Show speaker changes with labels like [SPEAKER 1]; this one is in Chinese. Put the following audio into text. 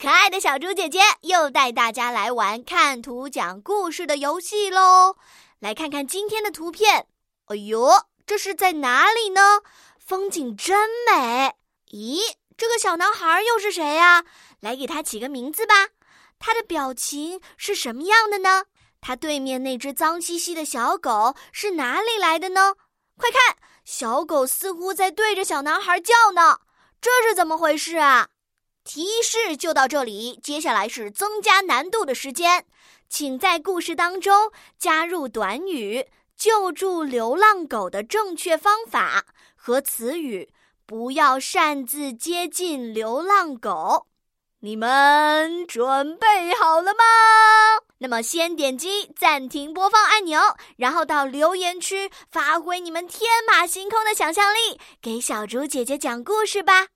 [SPEAKER 1] 可爱的小猪姐姐又带大家来玩看图讲故事的游戏喽！来看看今天的图片。哎呦，这是在哪里呢？风景真美。咦，这个小男孩又是谁呀？来给他起个名字吧。他的表情是什么样的呢？他对面那只脏兮兮的小狗是哪里来的呢？快看，小狗似乎在对着小男孩叫呢。这是怎么回事啊？提示就到这里，接下来是增加难度的时间，请在故事当中加入短语“救助流浪狗的正确方法”和词语“不要擅自接近流浪狗”。你们准备好了吗？那么先点击暂停播放按钮，然后到留言区发挥你们天马行空的想象力，给小竹姐姐讲故事吧。